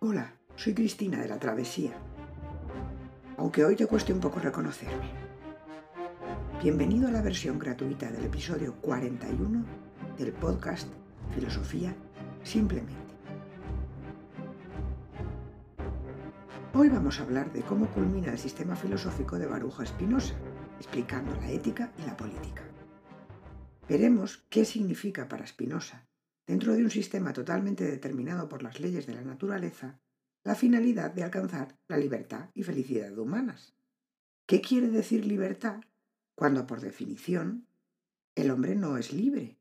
Hola, soy Cristina de la Travesía. Aunque hoy te cueste un poco reconocerme. Bienvenido a la versión gratuita del episodio 41 del podcast Filosofía Simplemente. Hoy vamos a hablar de cómo culmina el sistema filosófico de Baruja Spinoza, explicando la ética y la política. Veremos qué significa para Spinoza dentro de un sistema totalmente determinado por las leyes de la naturaleza, la finalidad de alcanzar la libertad y felicidad humanas. ¿Qué quiere decir libertad cuando, por definición, el hombre no es libre,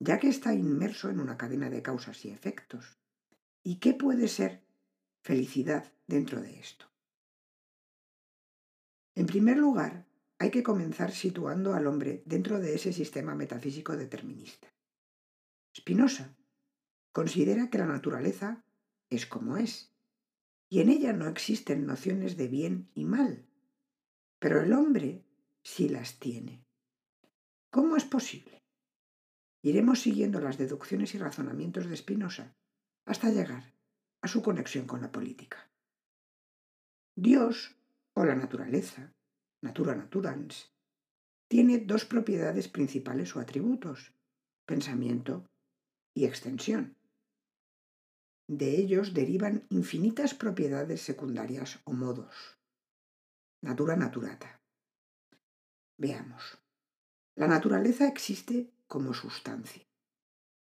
ya que está inmerso en una cadena de causas y efectos? ¿Y qué puede ser felicidad dentro de esto? En primer lugar, hay que comenzar situando al hombre dentro de ese sistema metafísico determinista. Spinoza considera que la naturaleza es como es, y en ella no existen nociones de bien y mal, pero el hombre sí las tiene. ¿Cómo es posible? Iremos siguiendo las deducciones y razonamientos de Spinoza hasta llegar a su conexión con la política. Dios, o la naturaleza, natura naturans, tiene dos propiedades principales o atributos, pensamiento y extensión. De ellos derivan infinitas propiedades secundarias o modos. Natura naturata. Veamos. La naturaleza existe como sustancia.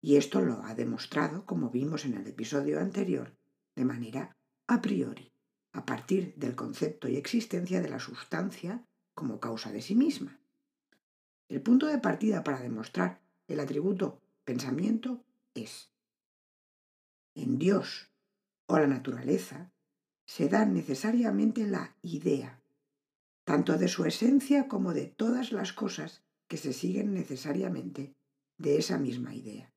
Y esto lo ha demostrado, como vimos en el episodio anterior, de manera a priori, a partir del concepto y existencia de la sustancia como causa de sí misma. El punto de partida para demostrar el atributo pensamiento es. En Dios o la naturaleza se da necesariamente la idea, tanto de su esencia como de todas las cosas que se siguen necesariamente de esa misma idea.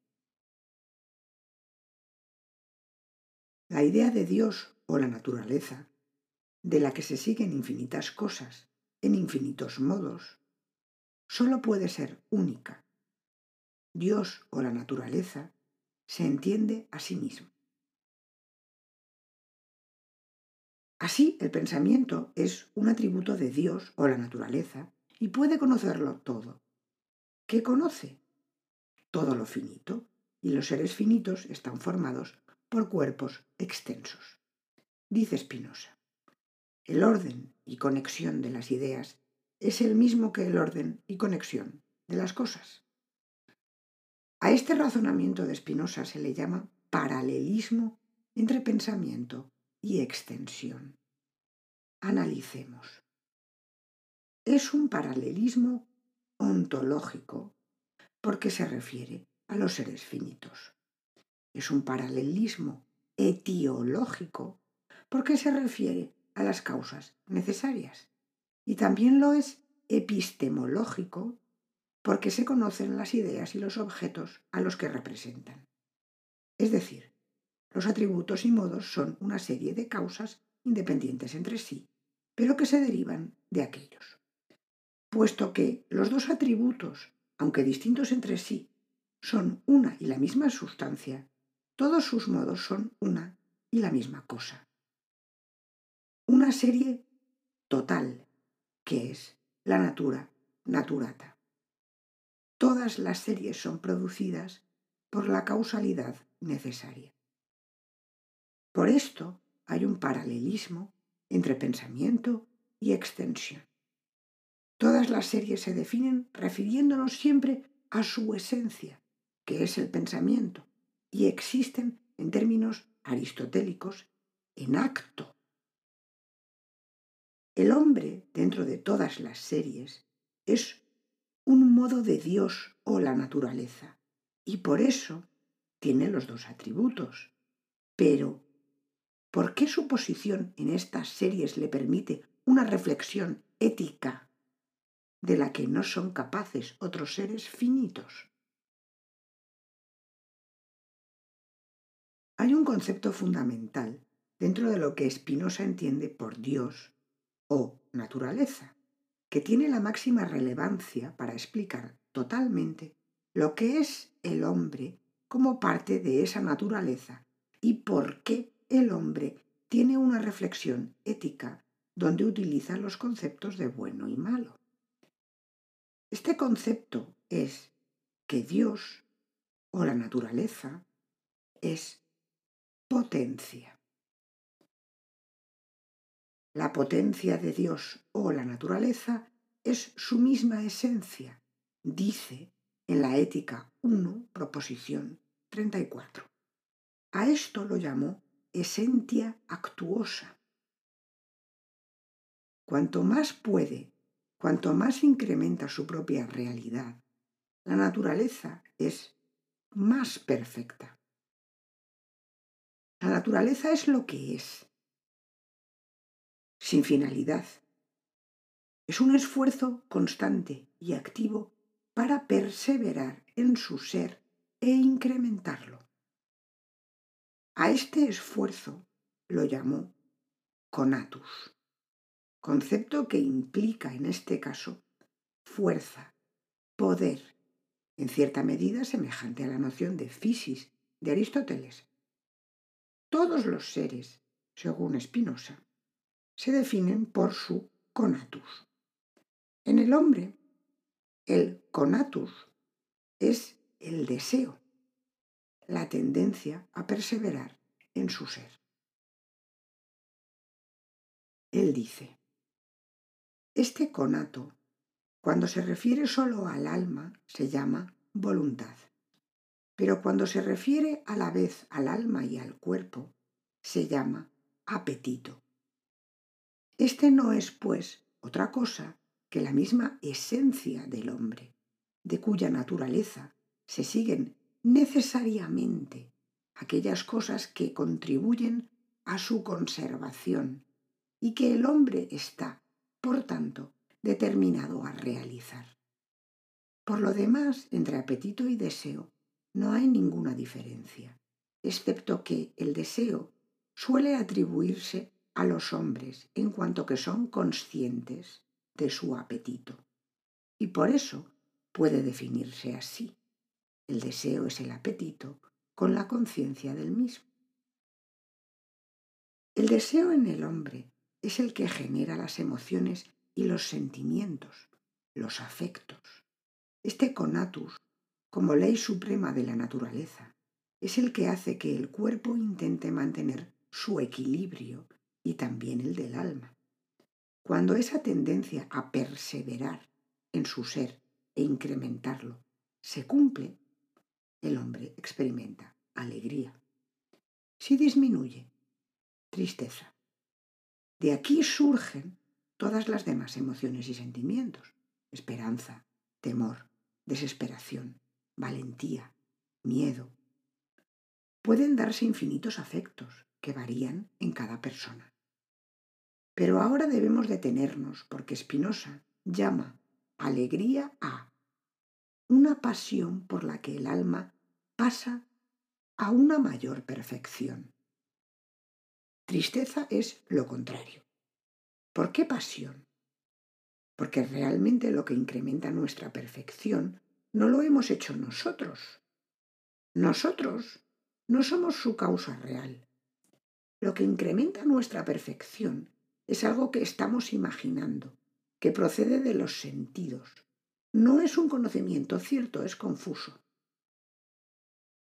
La idea de Dios o la naturaleza, de la que se siguen infinitas cosas en infinitos modos, solo puede ser única. Dios o la naturaleza se entiende a sí mismo. Así, el pensamiento es un atributo de Dios o la naturaleza y puede conocerlo todo. ¿Qué conoce? Todo lo finito, y los seres finitos están formados por cuerpos extensos. Dice Spinoza, el orden y conexión de las ideas es el mismo que el orden y conexión de las cosas. A este razonamiento de Spinoza se le llama paralelismo entre pensamiento y extensión. Analicemos. Es un paralelismo ontológico porque se refiere a los seres finitos. Es un paralelismo etiológico porque se refiere a las causas necesarias. Y también lo es epistemológico porque se conocen las ideas y los objetos a los que representan. Es decir, los atributos y modos son una serie de causas independientes entre sí, pero que se derivan de aquellos. Puesto que los dos atributos, aunque distintos entre sí, son una y la misma sustancia, todos sus modos son una y la misma cosa. Una serie total, que es la natura naturata. Todas las series son producidas por la causalidad necesaria. Por esto hay un paralelismo entre pensamiento y extensión. Todas las series se definen refiriéndonos siempre a su esencia, que es el pensamiento, y existen en términos aristotélicos en acto. El hombre, dentro de todas las series, es un modo de Dios o la naturaleza, y por eso tiene los dos atributos. Pero, ¿por qué su posición en estas series le permite una reflexión ética de la que no son capaces otros seres finitos? Hay un concepto fundamental dentro de lo que Spinoza entiende por Dios o naturaleza, que tiene la máxima relevancia para explicar totalmente lo que es el hombre como parte de esa naturaleza y por qué el hombre tiene una reflexión ética donde utiliza los conceptos de bueno y malo. Este concepto es que Dios o la naturaleza es potencia. La potencia de Dios o la naturaleza es su misma esencia, dice en la Ética 1, proposición 34. A esto lo llamó esencia actuosa. Cuanto más puede, cuanto más incrementa su propia realidad, la naturaleza es más perfecta. La naturaleza es lo que es, sin finalidad. Es un esfuerzo constante y activo para perseverar en su ser e incrementarlo. A este esfuerzo lo llamó conatus, concepto que implica en este caso fuerza, poder, en cierta medida semejante a la noción de physis de Aristóteles. Todos los seres, según Spinoza, se definen por su conatus. En el hombre, el conatus es el deseo, la tendencia a perseverar en su ser. Él dice, este conato, cuando se refiere solo al alma, se llama voluntad, pero cuando se refiere a la vez al alma y al cuerpo, se llama apetito. Este no es, pues, otra cosa que la misma esencia del hombre, de cuya naturaleza se siguen necesariamente aquellas cosas que contribuyen a su conservación y que el hombre está, por tanto, determinado a realizar. Por lo demás, entre apetito y deseo no hay ninguna diferencia, excepto que el deseo suele atribuirse a los hombres en cuanto que son conscientes de su apetito. Y por eso puede definirse así. El deseo es el apetito con la conciencia del mismo. El deseo en el hombre es el que genera las emociones y los sentimientos, los afectos. Este conatus, como ley suprema de la naturaleza, es el que hace que el cuerpo intente mantener su equilibrio y también el del alma. Cuando esa tendencia a perseverar en su ser e incrementarlo se cumple, el hombre experimenta alegría. Si disminuye, tristeza. De aquí surgen todas las demás emociones y sentimientos. Esperanza, temor, desesperación, valentía, miedo. Pueden darse infinitos afectos que varían en cada persona. Pero ahora debemos detenernos porque Spinoza llama alegría a una pasión por la que el alma pasa a una mayor perfección. Tristeza es lo contrario. ¿Por qué pasión? Porque realmente lo que incrementa nuestra perfección no lo hemos hecho nosotros. Nosotros no somos su causa real. Lo que incrementa nuestra perfección es algo que estamos imaginando, que procede de los sentidos. No es un conocimiento cierto, es confuso.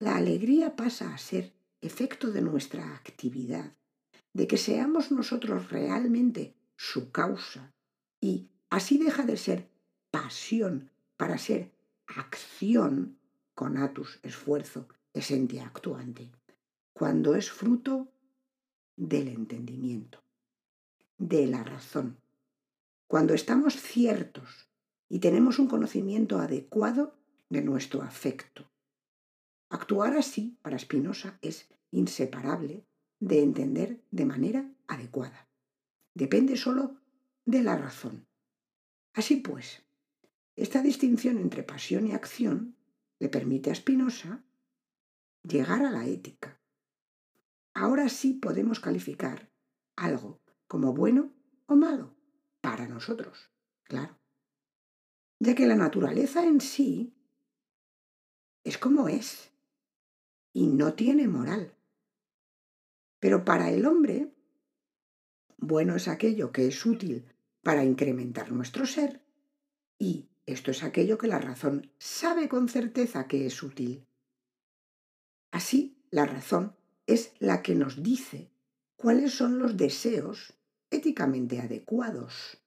La alegría pasa a ser efecto de nuestra actividad, de que seamos nosotros realmente su causa, y así deja de ser pasión para ser acción, conatus, esfuerzo, esencia actuante, cuando es fruto del entendimiento de la razón. Cuando estamos ciertos y tenemos un conocimiento adecuado de nuestro afecto. Actuar así, para Spinoza, es inseparable de entender de manera adecuada. Depende solo de la razón. Así pues, esta distinción entre pasión y acción le permite a Spinoza llegar a la ética. Ahora sí podemos calificar algo como bueno o malo para nosotros, claro. Ya que la naturaleza en sí es como es y no tiene moral. Pero para el hombre, bueno es aquello que es útil para incrementar nuestro ser y esto es aquello que la razón sabe con certeza que es útil. Así, la razón es la que nos dice cuáles son los deseos éticamente adecuados.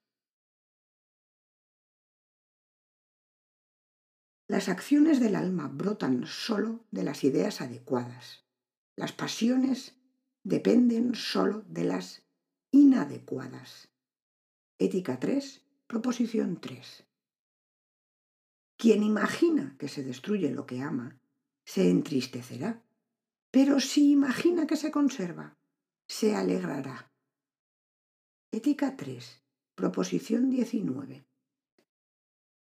Las acciones del alma brotan solo de las ideas adecuadas. Las pasiones dependen solo de las inadecuadas. Ética 3, proposición 3. Quien imagina que se destruye lo que ama, se entristecerá, pero si imagina que se conserva, se alegrará. Ética 3, proposición 19.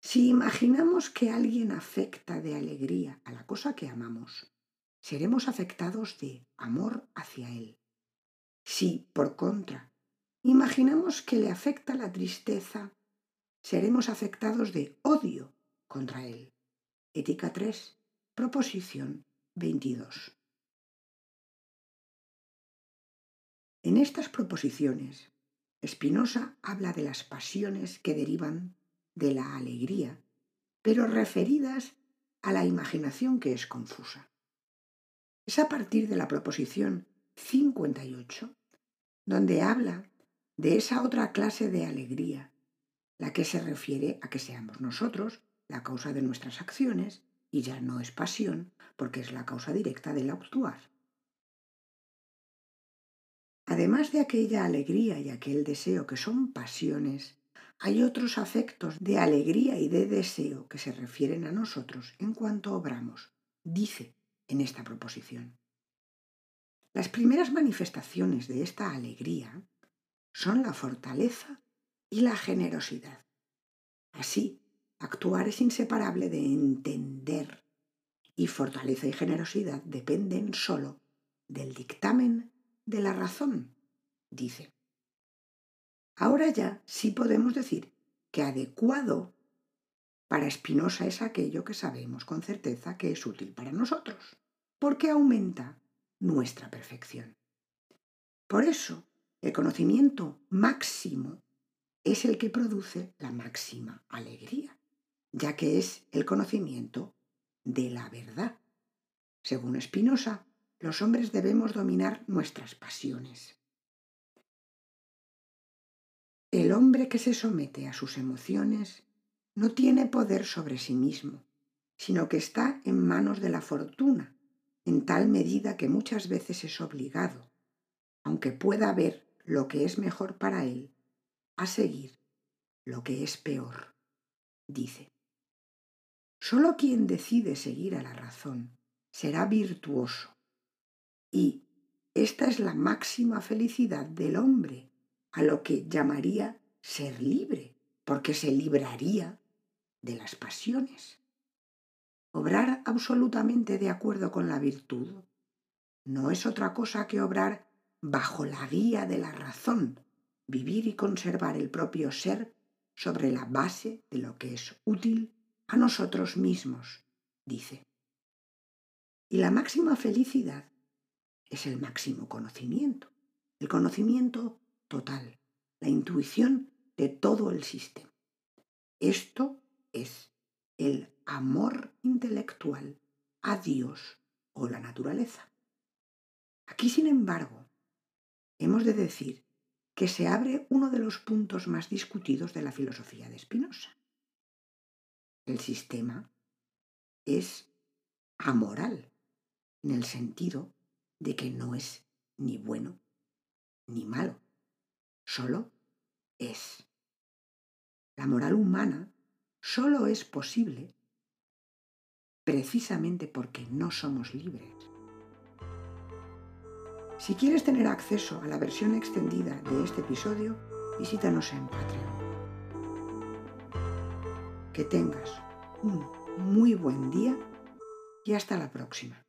Si imaginamos que alguien afecta de alegría a la cosa que amamos, seremos afectados de amor hacia él. Si, por contra, imaginamos que le afecta la tristeza, seremos afectados de odio contra él. Ética 3, proposición 22. En estas proposiciones, Spinoza habla de las pasiones que derivan de la alegría, pero referidas a la imaginación que es confusa. Es a partir de la proposición 58 donde habla de esa otra clase de alegría, la que se refiere a que seamos nosotros la causa de nuestras acciones y ya no es pasión porque es la causa directa del actuar. Además de aquella alegría y aquel deseo que son pasiones, hay otros afectos de alegría y de deseo que se refieren a nosotros en cuanto obramos, dice en esta proposición. Las primeras manifestaciones de esta alegría son la fortaleza y la generosidad. Así, Actuar es inseparable de entender y fortaleza y generosidad dependen solo del dictamen de la razón, dice. Ahora ya sí podemos decir que adecuado para Spinoza es aquello que sabemos con certeza que es útil para nosotros, porque aumenta nuestra perfección. Por eso, el conocimiento máximo es el que produce la máxima alegría ya que es el conocimiento de la verdad. Según Spinoza, los hombres debemos dominar nuestras pasiones. El hombre que se somete a sus emociones no tiene poder sobre sí mismo, sino que está en manos de la fortuna, en tal medida que muchas veces es obligado, aunque pueda ver lo que es mejor para él, a seguir lo que es peor, dice. Solo quien decide seguir a la razón será virtuoso. Y esta es la máxima felicidad del hombre, a lo que llamaría ser libre, porque se libraría de las pasiones. Obrar absolutamente de acuerdo con la virtud no es otra cosa que obrar bajo la guía de la razón, vivir y conservar el propio ser sobre la base de lo que es útil a nosotros mismos, dice. Y la máxima felicidad es el máximo conocimiento, el conocimiento total, la intuición de todo el sistema. Esto es el amor intelectual a Dios o la naturaleza. Aquí, sin embargo, hemos de decir que se abre uno de los puntos más discutidos de la filosofía de Spinoza el sistema es amoral, en el sentido de que no es ni bueno ni malo, solo es. La moral humana solo es posible precisamente porque no somos libres. Si quieres tener acceso a la versión extendida de este episodio, visítanos en Patreon. Que tengas un muy buen día y hasta la próxima.